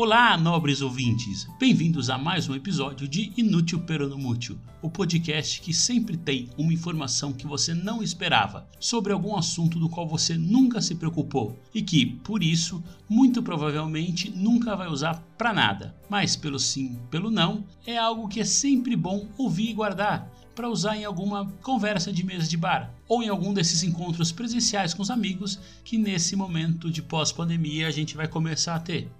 Olá, nobres ouvintes! Bem-vindos a mais um episódio de Inútil Peronomútil, o podcast que sempre tem uma informação que você não esperava sobre algum assunto do qual você nunca se preocupou e que, por isso, muito provavelmente nunca vai usar para nada. Mas pelo sim, pelo não, é algo que é sempre bom ouvir e guardar para usar em alguma conversa de mesa de bar ou em algum desses encontros presenciais com os amigos que nesse momento de pós-pandemia a gente vai começar a ter.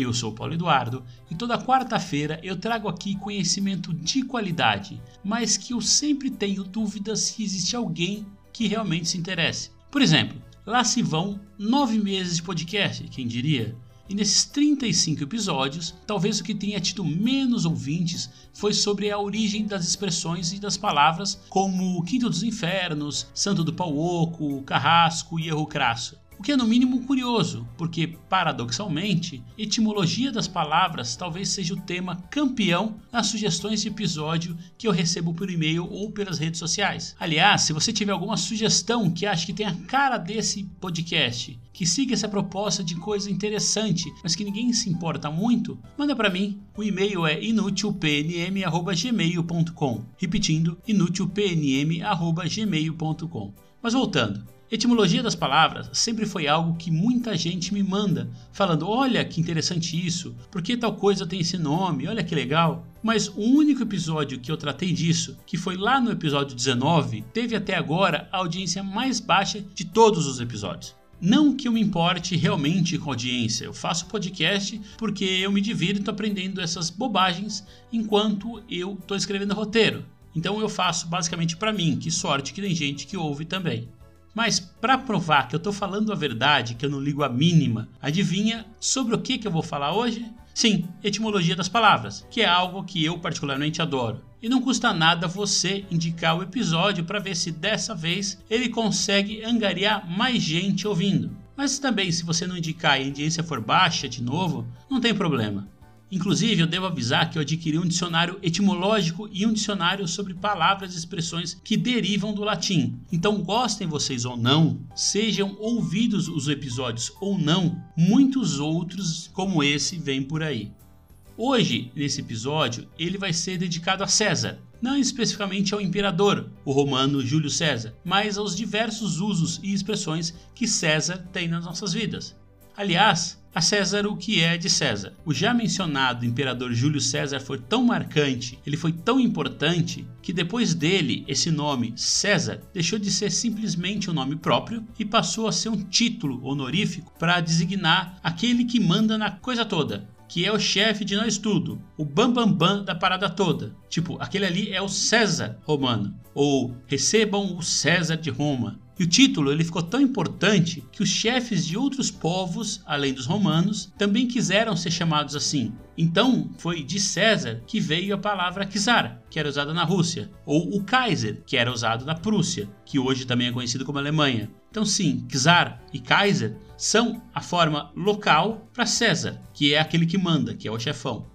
Eu sou Paulo Eduardo e toda quarta-feira eu trago aqui conhecimento de qualidade, mas que eu sempre tenho dúvidas se existe alguém que realmente se interesse. Por exemplo, lá se vão nove meses de podcast, quem diria? E nesses 35 episódios, talvez o que tenha tido menos ouvintes foi sobre a origem das expressões e das palavras como Quinto dos Infernos, Santo do Pau Oco, Carrasco e Erro Crasso. O que é no mínimo curioso, porque, paradoxalmente, etimologia das palavras talvez seja o tema campeão nas sugestões de episódio que eu recebo por e-mail ou pelas redes sociais. Aliás, se você tiver alguma sugestão que acha que tem a cara desse podcast, que siga essa proposta de coisa interessante, mas que ninguém se importa muito, manda para mim. O e-mail é inutilpnm@gmail.com. Repetindo, inutilpnm@gmail.com. Mas voltando, Etimologia das palavras sempre foi algo que muita gente me manda, falando: olha que interessante isso, por que tal coisa tem esse nome, olha que legal. Mas o único episódio que eu tratei disso, que foi lá no episódio 19, teve até agora a audiência mais baixa de todos os episódios. Não que eu me importe realmente com audiência, eu faço podcast porque eu me divirto aprendendo essas bobagens enquanto eu estou escrevendo roteiro. Então eu faço basicamente para mim, que sorte que tem gente que ouve também. Mas para provar que eu estou falando a verdade, que eu não ligo a mínima, adivinha sobre o que, que eu vou falar hoje? Sim, etimologia das palavras, que é algo que eu particularmente adoro. E não custa nada você indicar o episódio para ver se dessa vez ele consegue angariar mais gente ouvindo. Mas também, se você não indicar e a audiência for baixa de novo, não tem problema. Inclusive, eu devo avisar que eu adquiri um dicionário etimológico e um dicionário sobre palavras e expressões que derivam do latim. Então, gostem vocês ou não, sejam ouvidos os episódios ou não, muitos outros como esse vêm por aí. Hoje, nesse episódio, ele vai ser dedicado a César, não especificamente ao imperador, o romano Júlio César, mas aos diversos usos e expressões que César tem nas nossas vidas. Aliás, a César o que é de César. O já mencionado imperador Júlio César foi tão marcante, ele foi tão importante, que depois dele, esse nome César deixou de ser simplesmente um nome próprio e passou a ser um título honorífico para designar aquele que manda na coisa toda, que é o chefe de nós tudo, o bambambam bam, bam da parada toda. Tipo, aquele ali é o César romano, ou recebam o César de Roma. E o título ele ficou tão importante que os chefes de outros povos, além dos romanos, também quiseram ser chamados assim. Então, foi de César que veio a palavra czar, que era usada na Rússia, ou o Kaiser, que era usado na Prússia, que hoje também é conhecido como Alemanha. Então, sim, czar e Kaiser são a forma local para César, que é aquele que manda, que é o chefão.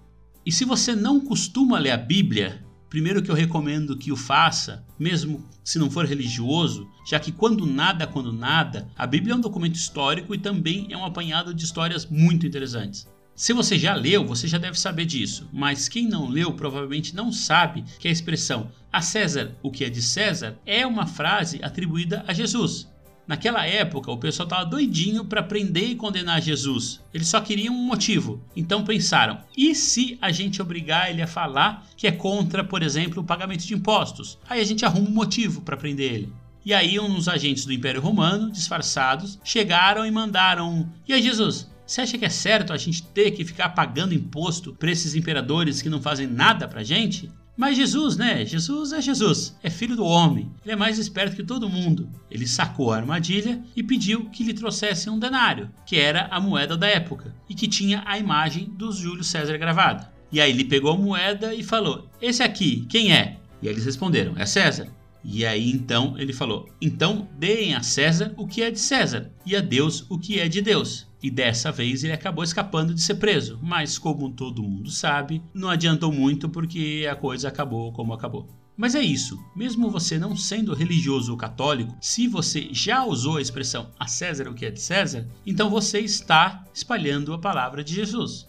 E se você não costuma ler a Bíblia, Primeiro que eu recomendo que o faça, mesmo se não for religioso, já que quando nada, quando nada, a Bíblia é um documento histórico e também é um apanhado de histórias muito interessantes. Se você já leu, você já deve saber disso, mas quem não leu provavelmente não sabe que a expressão a César o que é de César é uma frase atribuída a Jesus. Naquela época, o pessoal estava doidinho para prender e condenar Jesus. Eles só queriam um motivo. Então pensaram: e se a gente obrigar ele a falar que é contra, por exemplo, o pagamento de impostos? Aí a gente arruma um motivo para prender ele. E aí, uns agentes do Império Romano, disfarçados, chegaram e mandaram: E aí, Jesus, você acha que é certo a gente ter que ficar pagando imposto para esses imperadores que não fazem nada pra gente? Mas Jesus, né? Jesus é Jesus, é filho do homem. Ele é mais esperto que todo mundo. Ele sacou a armadilha e pediu que lhe trouxessem um denário, que era a moeda da época e que tinha a imagem do Júlio César gravada. E aí ele pegou a moeda e falou: Esse aqui, quem é? E eles responderam: É César. E aí então ele falou: então deem a César o que é de César e a Deus o que é de Deus. E dessa vez ele acabou escapando de ser preso, mas como todo mundo sabe, não adiantou muito porque a coisa acabou como acabou. Mas é isso, mesmo você não sendo religioso ou católico, se você já usou a expressão a César o que é de César, então você está espalhando a palavra de Jesus.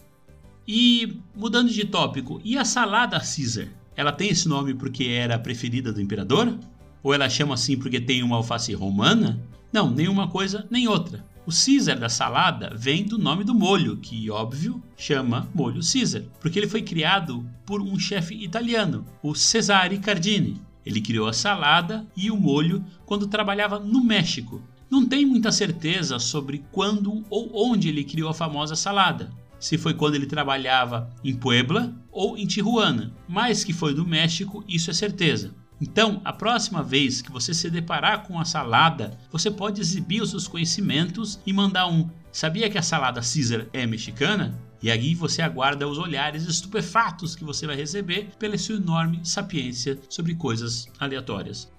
E mudando de tópico, e a salada Caesar? Ela tem esse nome porque era a preferida do imperador? Ou ela chama assim porque tem uma alface romana? Não, nenhuma coisa nem outra. O Caesar da salada vem do nome do molho, que, óbvio, chama molho Caesar, porque ele foi criado por um chefe italiano, o Cesare Cardini. Ele criou a salada e o molho quando trabalhava no México. Não tem muita certeza sobre quando ou onde ele criou a famosa salada. Se foi quando ele trabalhava em Puebla ou em Tijuana, mas que foi do México, isso é certeza. Então, a próxima vez que você se deparar com a salada, você pode exibir os seus conhecimentos e mandar um Sabia que a salada Caesar é mexicana? E aí você aguarda os olhares estupefatos que você vai receber pela sua enorme sapiência sobre coisas aleatórias.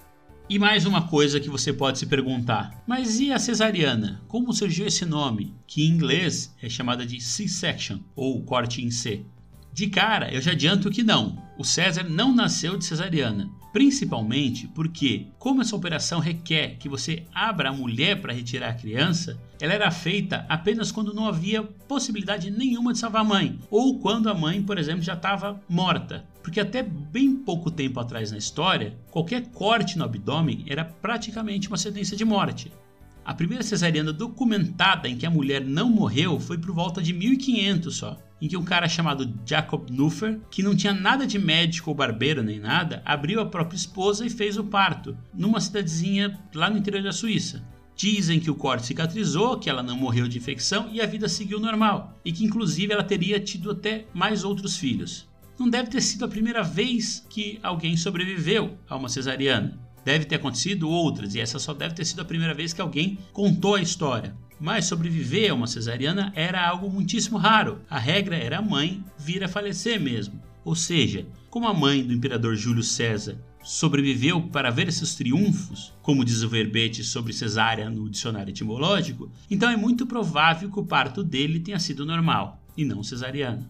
E mais uma coisa que você pode se perguntar: mas e a cesariana? Como surgiu esse nome, que em inglês é chamada de C-section ou corte em C? De cara, eu já adianto que não. O César não nasceu de cesariana, principalmente porque, como essa operação requer que você abra a mulher para retirar a criança, ela era feita apenas quando não havia possibilidade nenhuma de salvar a mãe, ou quando a mãe, por exemplo, já estava morta. Porque até bem pouco tempo atrás na história, qualquer corte no abdômen era praticamente uma sentença de morte. A primeira cesariana documentada em que a mulher não morreu foi por volta de 1500 só, em que um cara chamado Jacob Nuffer, que não tinha nada de médico ou barbeiro nem nada, abriu a própria esposa e fez o parto, numa cidadezinha lá no interior da Suíça. Dizem que o corte cicatrizou, que ela não morreu de infecção e a vida seguiu normal, e que inclusive ela teria tido até mais outros filhos. Não deve ter sido a primeira vez que alguém sobreviveu a uma cesariana. Deve ter acontecido outras, e essa só deve ter sido a primeira vez que alguém contou a história. Mas sobreviver a uma cesariana era algo muitíssimo raro. A regra era a mãe vir a falecer mesmo. Ou seja, como a mãe do imperador Júlio César sobreviveu para ver esses triunfos, como diz o verbete sobre cesárea no dicionário etimológico, então é muito provável que o parto dele tenha sido normal e não cesariano.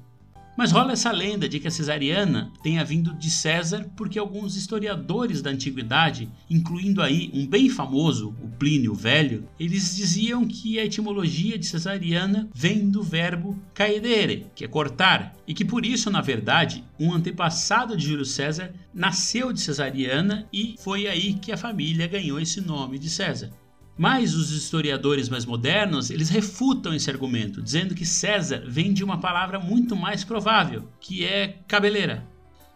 Mas rola essa lenda de que a cesariana tenha vindo de César porque alguns historiadores da antiguidade, incluindo aí um bem famoso, o Plínio Velho, eles diziam que a etimologia de cesariana vem do verbo caedere, que é cortar, e que por isso, na verdade, um antepassado de Júlio César nasceu de cesariana e foi aí que a família ganhou esse nome de César. Mas os historiadores mais modernos, eles refutam esse argumento, dizendo que César vem de uma palavra muito mais provável, que é cabeleira.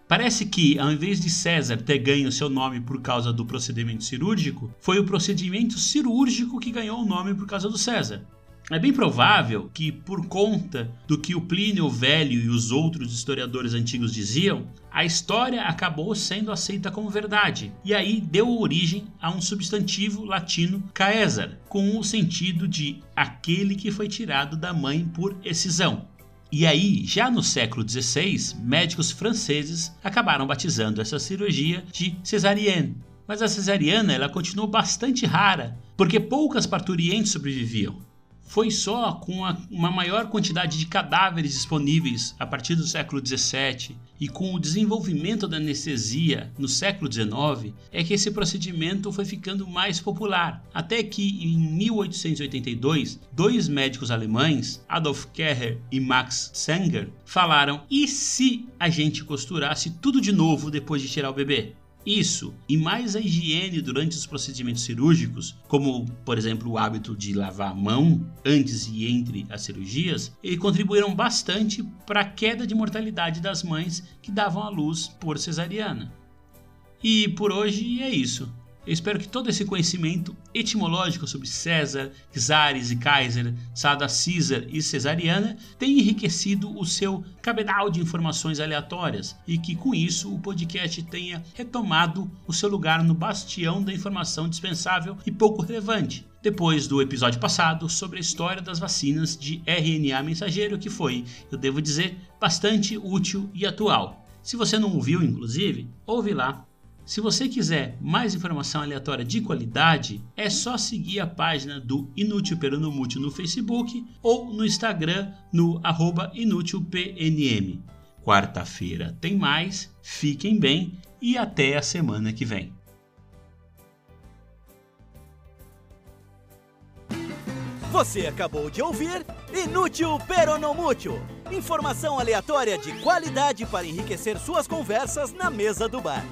Parece que, ao invés de César ter ganho seu nome por causa do procedimento cirúrgico, foi o procedimento cirúrgico que ganhou o nome por causa do César. É bem provável que, por conta do que o Plínio Velho e os outros historiadores antigos diziam, a história acabou sendo aceita como verdade, e aí deu origem a um substantivo latino caesar, com o sentido de aquele que foi tirado da mãe por excisão. E aí, já no século XVI, médicos franceses acabaram batizando essa cirurgia de cesarienne. Mas a cesariana ela continuou bastante rara, porque poucas parturientes sobreviviam foi só com uma maior quantidade de cadáveres disponíveis a partir do século XVII e com o desenvolvimento da anestesia no século XIX é que esse procedimento foi ficando mais popular. Até que em 1882, dois médicos alemães, Adolf Kerrer e Max Sanger, falaram: e se a gente costurasse tudo de novo depois de tirar o bebê? Isso e mais a higiene durante os procedimentos cirúrgicos, como por exemplo o hábito de lavar a mão antes e entre as cirurgias, contribuíram bastante para a queda de mortalidade das mães que davam à luz por cesariana. E por hoje é isso. Eu espero que todo esse conhecimento etimológico sobre César, Czares e Kaiser, Sada Caesar e Cesariana tenha enriquecido o seu cabedal de informações aleatórias e que com isso o podcast tenha retomado o seu lugar no bastião da informação dispensável e pouco relevante. Depois do episódio passado sobre a história das vacinas de RNA mensageiro, que foi, eu devo dizer, bastante útil e atual. Se você não ouviu, inclusive, ouve lá Se você quiser mais informação aleatória de qualidade, é só seguir a página do Inútil Peronomútil no Facebook ou no Instagram no inútilpnm. Quarta-feira tem mais, fiquem bem e até a semana que vem. Você acabou de ouvir Inútil Peronomútil. Informação aleatória de qualidade para enriquecer suas conversas na mesa do bar.